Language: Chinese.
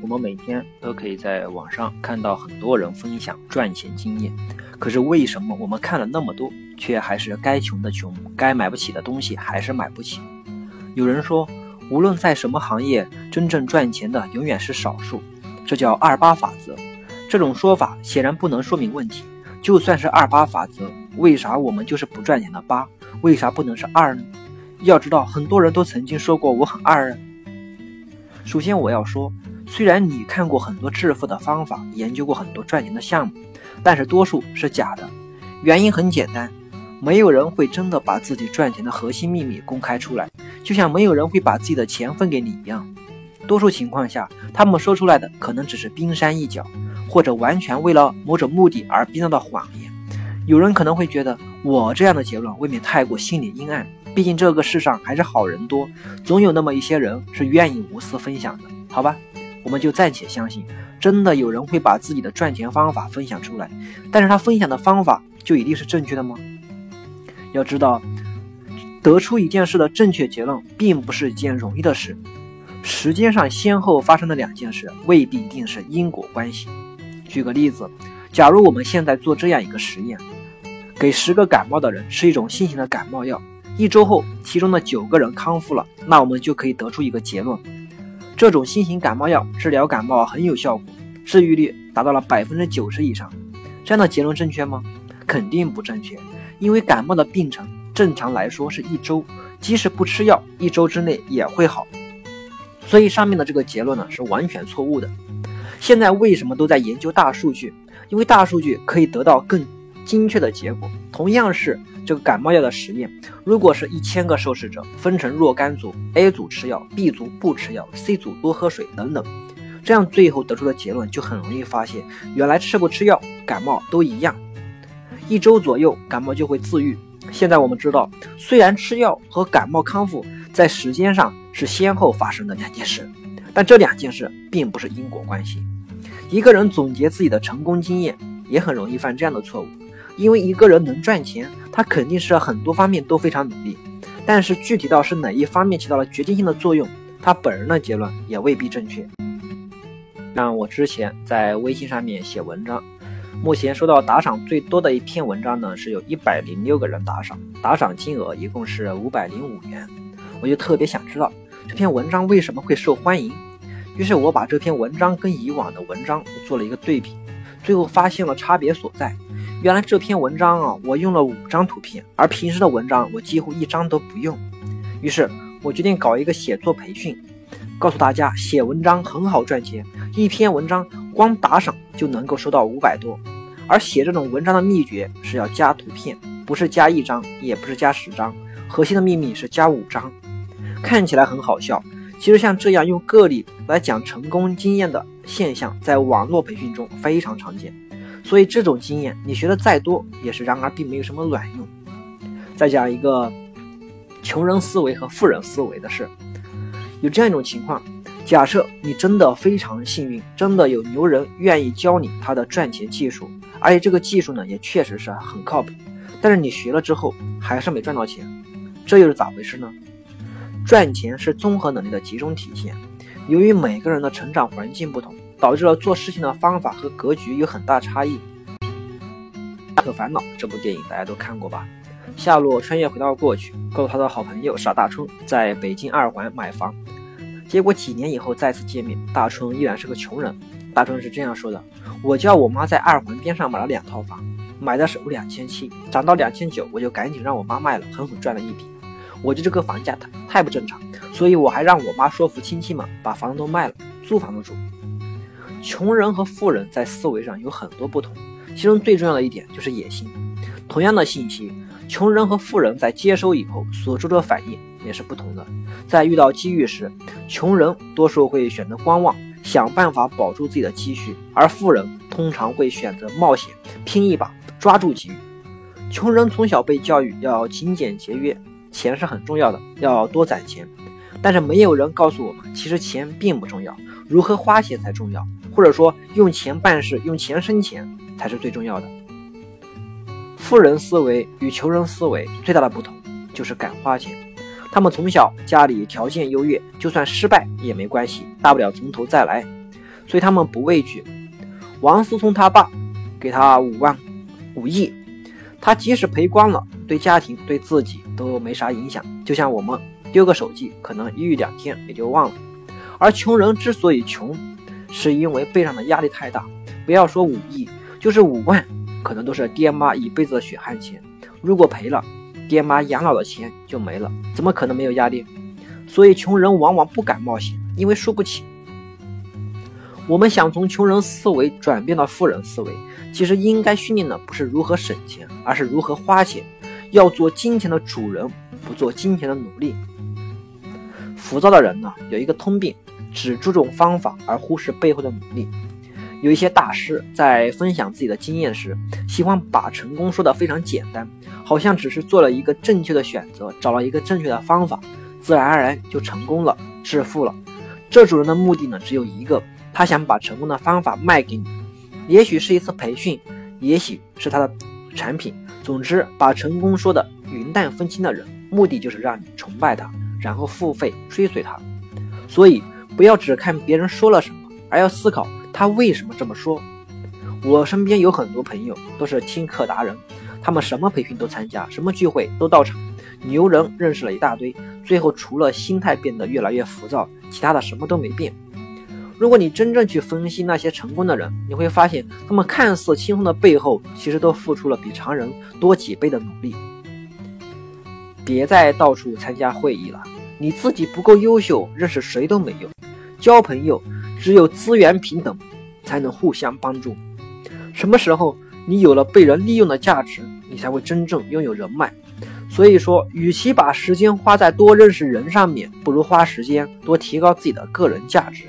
我们每天都可以在网上看到很多人分享赚钱经验，可是为什么我们看了那么多，却还是该穷的穷，该买不起的东西还是买不起？有人说，无论在什么行业，真正赚钱的永远是少数，这叫二八法则。这种说法显然不能说明问题。就算是二八法则，为啥我们就是不赚钱的八？为啥不能是二呢？要知道，很多人都曾经说过我很二啊。首先我要说，虽然你看过很多致富的方法，研究过很多赚钱的项目，但是多数是假的。原因很简单，没有人会真的把自己赚钱的核心秘密公开出来，就像没有人会把自己的钱分给你一样。多数情况下，他们说出来的可能只是冰山一角，或者完全为了某种目的而编造的谎言。有人可能会觉得我这样的结论未免太过心理阴暗。毕竟这个世上还是好人多，总有那么一些人是愿意无私分享的，好吧？我们就暂且相信，真的有人会把自己的赚钱方法分享出来，但是他分享的方法就一定是正确的吗？要知道，得出一件事的正确结论并不是一件容易的事。时间上先后发生的两件事未必一定是因果关系。举个例子，假如我们现在做这样一个实验，给十个感冒的人吃一种新型的感冒药。一周后，其中的九个人康复了，那我们就可以得出一个结论：这种新型感冒药治疗感冒很有效果，治愈率达到了百分之九十以上。这样的结论正确吗？肯定不正确，因为感冒的病程正常来说是一周，即使不吃药，一周之内也会好。所以上面的这个结论呢是完全错误的。现在为什么都在研究大数据？因为大数据可以得到更精确的结果。同样是。这个感冒药的实验，如果是一千个受试者分成若干组，A 组吃药，B 组不吃药，C 组多喝水等等，这样最后得出的结论就很容易发现，原来吃不吃药感冒都一样，一周左右感冒就会自愈。现在我们知道，虽然吃药和感冒康复在时间上是先后发生的两件事，但这两件事并不是因果关系。一个人总结自己的成功经验，也很容易犯这样的错误。因为一个人能赚钱，他肯定是很多方面都非常努力，但是具体到是哪一方面起到了决定性的作用，他本人的结论也未必正确。像我之前在微信上面写文章，目前收到打赏最多的一篇文章呢，是有一百零六个人打赏，打赏金额一共是五百零五元。我就特别想知道这篇文章为什么会受欢迎，于是我把这篇文章跟以往的文章做了一个对比，最后发现了差别所在。原来这篇文章啊，我用了五张图片，而平时的文章我几乎一张都不用。于是我决定搞一个写作培训，告诉大家写文章很好赚钱，一篇文章光打赏就能够收到五百多。而写这种文章的秘诀是要加图片，不是加一张，也不是加十张，核心的秘密是加五张。看起来很好笑，其实像这样用个例来讲成功经验的现象，在网络培训中非常常见。所以这种经验你学的再多也是，然而并没有什么卵用。再讲一个穷人思维和富人思维的事，有这样一种情况：假设你真的非常幸运，真的有牛人愿意教你他的赚钱技术，而且这个技术呢也确实是很靠谱，但是你学了之后还是没赚到钱，这又是咋回事呢？赚钱是综合能力的集中体现，由于每个人的成长环境不同。导致了做事情的方法和格局有很大差异。《大可烦恼》这部电影大家都看过吧？夏洛穿越回到过去，告诉他的好朋友傻大春在北京二环买房。结果几年以后再次见面，大春依然是个穷人。大春是这样说的：“我叫我妈在二环边上买了两套房，买的时候两千七，涨到两千九，我就赶紧让我妈卖了，狠狠赚了一笔。我觉得这个房价太太不正常，所以我还让我妈说服亲戚们把房子都卖了，租房子住。”穷人和富人在思维上有很多不同，其中最重要的一点就是野心。同样的信息，穷人和富人在接收以后所做的反应也是不同的。在遇到机遇时，穷人多数会选择观望，想办法保住自己的积蓄；而富人通常会选择冒险，拼一把，抓住机遇。穷人从小被教育要勤俭节约，钱是很重要的，要多攒钱。但是没有人告诉我们，其实钱并不重要，如何花钱才重要。或者说，用钱办事，用钱生钱才是最重要的。富人思维与穷人思维最大的不同就是敢花钱。他们从小家里条件优越，就算失败也没关系，大不了从头再来。所以他们不畏惧。王思聪他爸给他五万五亿，他即使赔光了，对家庭对自己都没啥影响。就像我们丢个手机，可能一两天也就忘了。而穷人之所以穷，是因为背上的压力太大。不要说五亿，就是五万，可能都是爹妈一辈子的血汗钱。如果赔了，爹妈养老的钱就没了，怎么可能没有压力？所以穷人往往不敢冒险，因为输不起。我们想从穷人思维转变到富人思维，其实应该训练的不是如何省钱，而是如何花钱。要做金钱的主人，不做金钱的奴隶。浮躁的人呢，有一个通病，只注重方法而忽视背后的努力。有一些大师在分享自己的经验时，喜欢把成功说得非常简单，好像只是做了一个正确的选择，找了一个正确的方法，自然而然就成功了，致富了。这种人的目的呢，只有一个。他想把成功的方法卖给你，也许是一次培训，也许是他的产品。总之，把成功说的云淡风轻的人，目的就是让你崇拜他，然后付费追随他。所以，不要只看别人说了什么，而要思考他为什么这么说。我身边有很多朋友都是听课达人，他们什么培训都参加，什么聚会都到场，牛人认识了一大堆，最后除了心态变得越来越浮躁，其他的什么都没变。如果你真正去分析那些成功的人，你会发现他们看似轻松的背后，其实都付出了比常人多几倍的努力。别再到处参加会议了，你自己不够优秀，认识谁都没用。交朋友只有资源平等，才能互相帮助。什么时候你有了被人利用的价值，你才会真正拥有人脉。所以说，与其把时间花在多认识人上面，不如花时间多提高自己的个人价值。